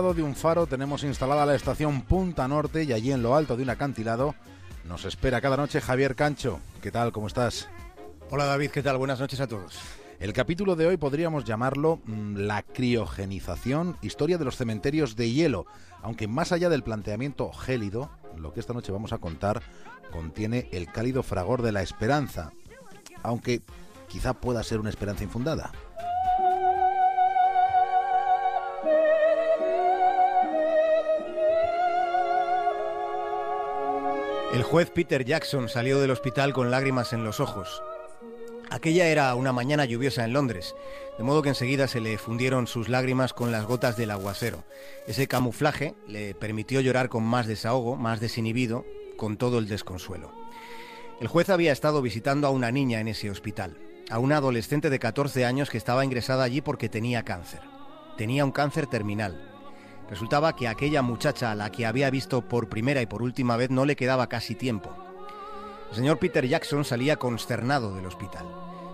lado de un faro tenemos instalada la estación Punta Norte y allí en lo alto de un acantilado nos espera cada noche Javier Cancho. ¿Qué tal? ¿Cómo estás? Hola David, ¿qué tal? Buenas noches a todos. El capítulo de hoy podríamos llamarlo mm, la criogenización, historia de los cementerios de hielo, aunque más allá del planteamiento gélido, lo que esta noche vamos a contar contiene el cálido fragor de la esperanza, aunque quizá pueda ser una esperanza infundada. El juez Peter Jackson salió del hospital con lágrimas en los ojos. Aquella era una mañana lluviosa en Londres, de modo que enseguida se le fundieron sus lágrimas con las gotas del aguacero. Ese camuflaje le permitió llorar con más desahogo, más desinhibido, con todo el desconsuelo. El juez había estado visitando a una niña en ese hospital, a una adolescente de 14 años que estaba ingresada allí porque tenía cáncer. Tenía un cáncer terminal Resultaba que aquella muchacha a la que había visto por primera y por última vez no le quedaba casi tiempo. El señor Peter Jackson salía consternado del hospital.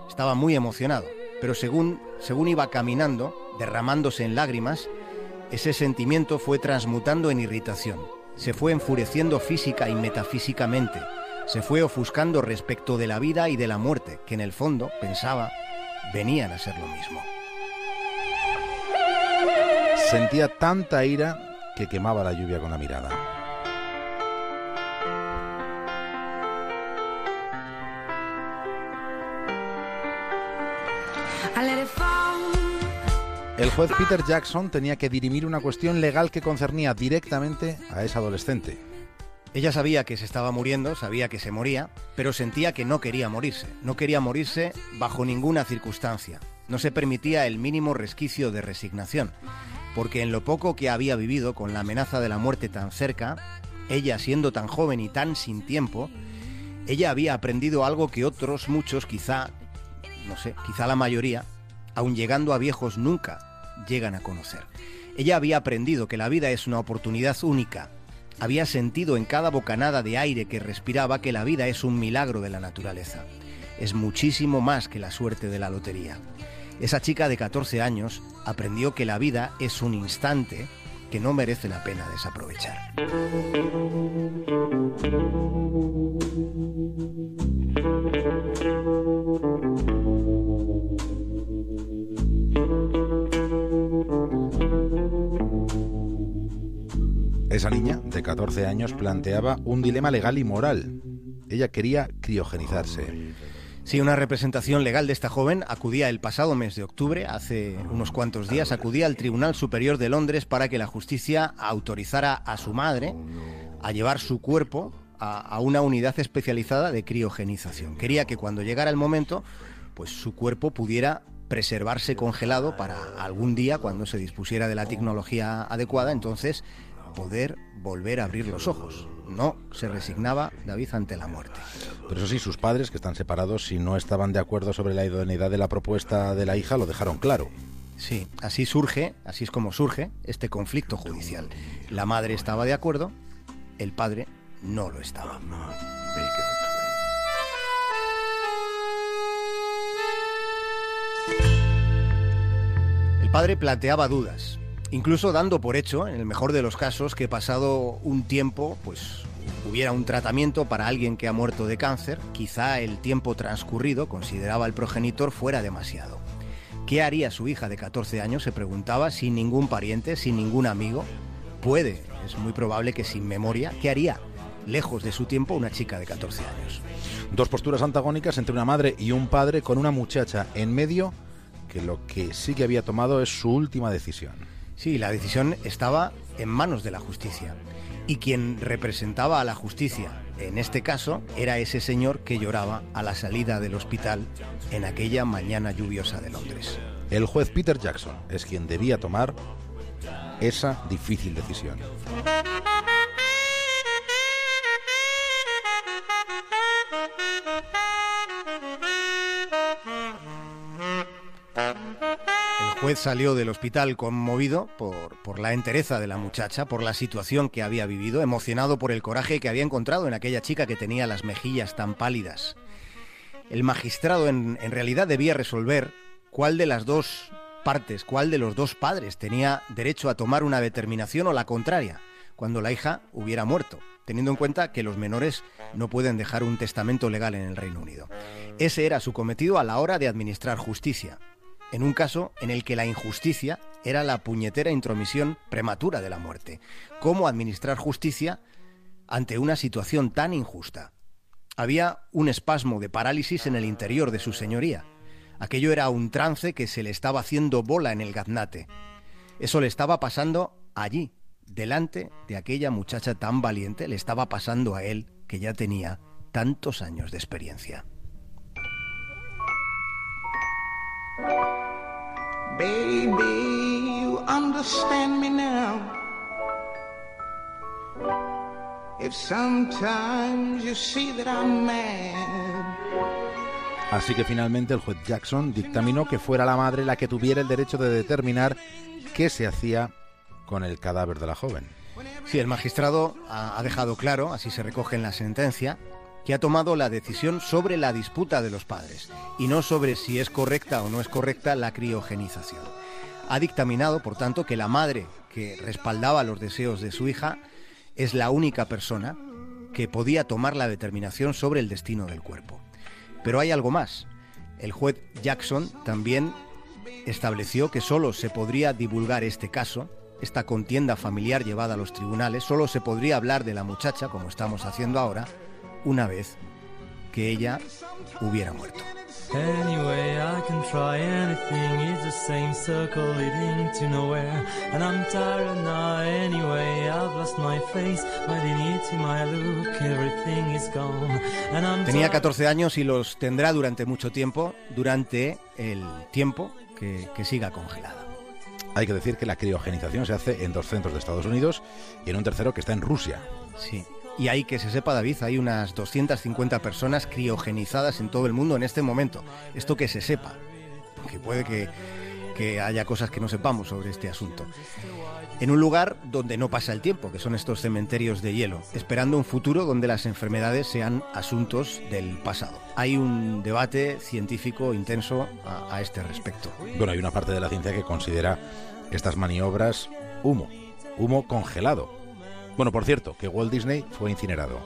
Estaba muy emocionado, pero según, según iba caminando, derramándose en lágrimas, ese sentimiento fue transmutando en irritación. Se fue enfureciendo física y metafísicamente. Se fue ofuscando respecto de la vida y de la muerte, que en el fondo, pensaba, venían a ser lo mismo. Sentía tanta ira que quemaba la lluvia con la mirada. El juez Peter Jackson tenía que dirimir una cuestión legal que concernía directamente a esa adolescente. Ella sabía que se estaba muriendo, sabía que se moría, pero sentía que no quería morirse. No quería morirse bajo ninguna circunstancia. No se permitía el mínimo resquicio de resignación porque en lo poco que había vivido con la amenaza de la muerte tan cerca, ella siendo tan joven y tan sin tiempo, ella había aprendido algo que otros muchos, quizá, no sé, quizá la mayoría, aun llegando a viejos nunca llegan a conocer. Ella había aprendido que la vida es una oportunidad única. Había sentido en cada bocanada de aire que respiraba que la vida es un milagro de la naturaleza. Es muchísimo más que la suerte de la lotería. Esa chica de 14 años aprendió que la vida es un instante que no merece la pena desaprovechar. Esa niña, de 14 años, planteaba un dilema legal y moral. Ella quería criogenizarse. Sí, una representación legal de esta joven acudía el pasado mes de octubre, hace unos cuantos días, acudía al Tribunal Superior de Londres para que la justicia autorizara a su madre a llevar su cuerpo a, una unidad especializada de criogenización. Quería que cuando llegara el momento, pues su cuerpo pudiera preservarse congelado para algún día, cuando se dispusiera de la tecnología adecuada, entonces poder volver a abrir los ojos. No se resignaba David ante la muerte. Pero eso sí, sus padres, que están separados, si no estaban de acuerdo sobre la idoneidad de la propuesta de la hija, lo dejaron claro. Sí, así surge, así es como surge este conflicto judicial. La madre estaba de acuerdo, el padre no lo estaba. El padre planteaba dudas, incluso dando por hecho, en el mejor de los casos, que pasado un tiempo, pues hubiera un tratamiento para alguien que ha muerto de cáncer, quizá el tiempo transcurrido, consideraba el progenitor, fuera demasiado. ¿Qué haría su hija de 14 años? Se preguntaba, sin ningún pariente, sin ningún amigo. Puede, es muy probable que sin memoria. ¿Qué haría, lejos de su tiempo, una chica de 14 años? Dos posturas antagónicas entre una madre y un padre con una muchacha en medio que lo que sí que había tomado es su última decisión. Sí, la decisión estaba en manos de la justicia y quien representaba a la justicia en este caso era ese señor que lloraba a la salida del hospital en aquella mañana lluviosa de Londres. El juez Peter Jackson es quien debía tomar esa difícil decisión. Juez salió del hospital conmovido por, por, la entereza de la muchacha, por la situación que había vivido, emocionado por el coraje que había encontrado en aquella chica que tenía las mejillas tan pálidas. El magistrado en, en realidad debía resolver cuál de las dos partes, cuál de los dos padres tenía derecho a tomar una determinación o la contraria, cuando la hija hubiera muerto, teniendo en cuenta que los menores no pueden dejar un testamento legal en el Reino Unido. Ese era su cometido a la hora de administrar justicia, en un caso en el que la injusticia era la puñetera intromisión prematura de la muerte. ¿Cómo administrar justicia ante una situación tan injusta? Había un espasmo de parálisis en el interior de su señoría. Aquello era un trance que se le estaba haciendo bola en el gaznate. Eso le estaba pasando allí, delante de aquella muchacha tan valiente, le estaba pasando a él, que ya tenía tantos años de experiencia. Baby, you understand me now. If sometimes you see that I'm mad. Así que finalmente el juez Jackson dictaminó que fuera la madre la que tuviera el derecho de determinar qué se hacía con el cadáver de la joven. Sí, el magistrado ha dejado claro, así se recoge en la sentencia, que ha tomado la decisión sobre la disputa de los padres y no sobre si es correcta o no es correcta la criogenización. Ha dictaminado, por tanto, que la madre que respaldaba los deseos de su hija es la única persona que podía tomar la determinación sobre el destino del cuerpo. Pero hay algo más. El juez Jackson también estableció que solo se podría divulgar este caso, esta contienda familiar llevada a los tribunales, solo se podría hablar de la muchacha, como estamos haciendo ahora, una vez que ella hubiera muerto. Tenía 14 años y los tendrá durante mucho tiempo, durante el tiempo que, que siga congelada. Hay que decir que la criogenización se hace en dos centros de Estados Unidos y en un tercero que está en Rusia. Sí, y hay que se sepa, David, hay unas 250 personas criogenizadas en todo el mundo en este momento. Esto que se sepa, porque puede que, que haya cosas que no sepamos sobre este asunto. En un lugar donde no pasa el tiempo, que son estos cementerios de hielo, esperando un futuro donde las enfermedades sean asuntos del pasado. Hay un debate científico intenso a, a este respecto. Bueno, hay una parte de la ciencia que considera estas maniobras humo, humo congelado, bueno, por cierto, que Walt Disney fue incinerado.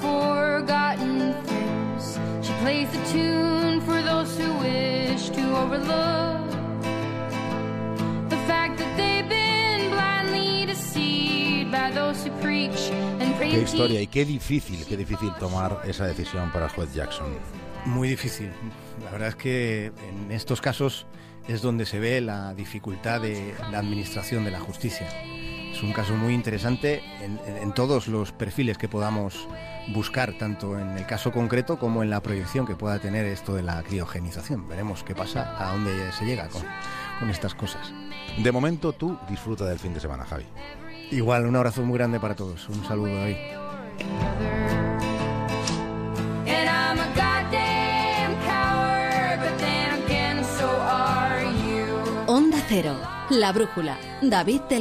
Forgotten things. She plays the tune for those who wish to overlook. Qué historia y qué difícil, qué difícil tomar esa decisión para el juez Jackson. Muy difícil. La verdad es que en estos casos es donde se ve la dificultad de la administración de la justicia. Es un caso muy interesante en, todos los perfiles que podamos buscar, tanto en el caso concreto como en la proyección que pueda tener esto de la criogenización. Veremos qué pasa, a dónde se llega con, con estas cosas. De momento tú disfruta del fin de semana, Javi. Igual, un abrazo muy grande para todos. Un saludo ahí. Onda Cero, La Brújula, David del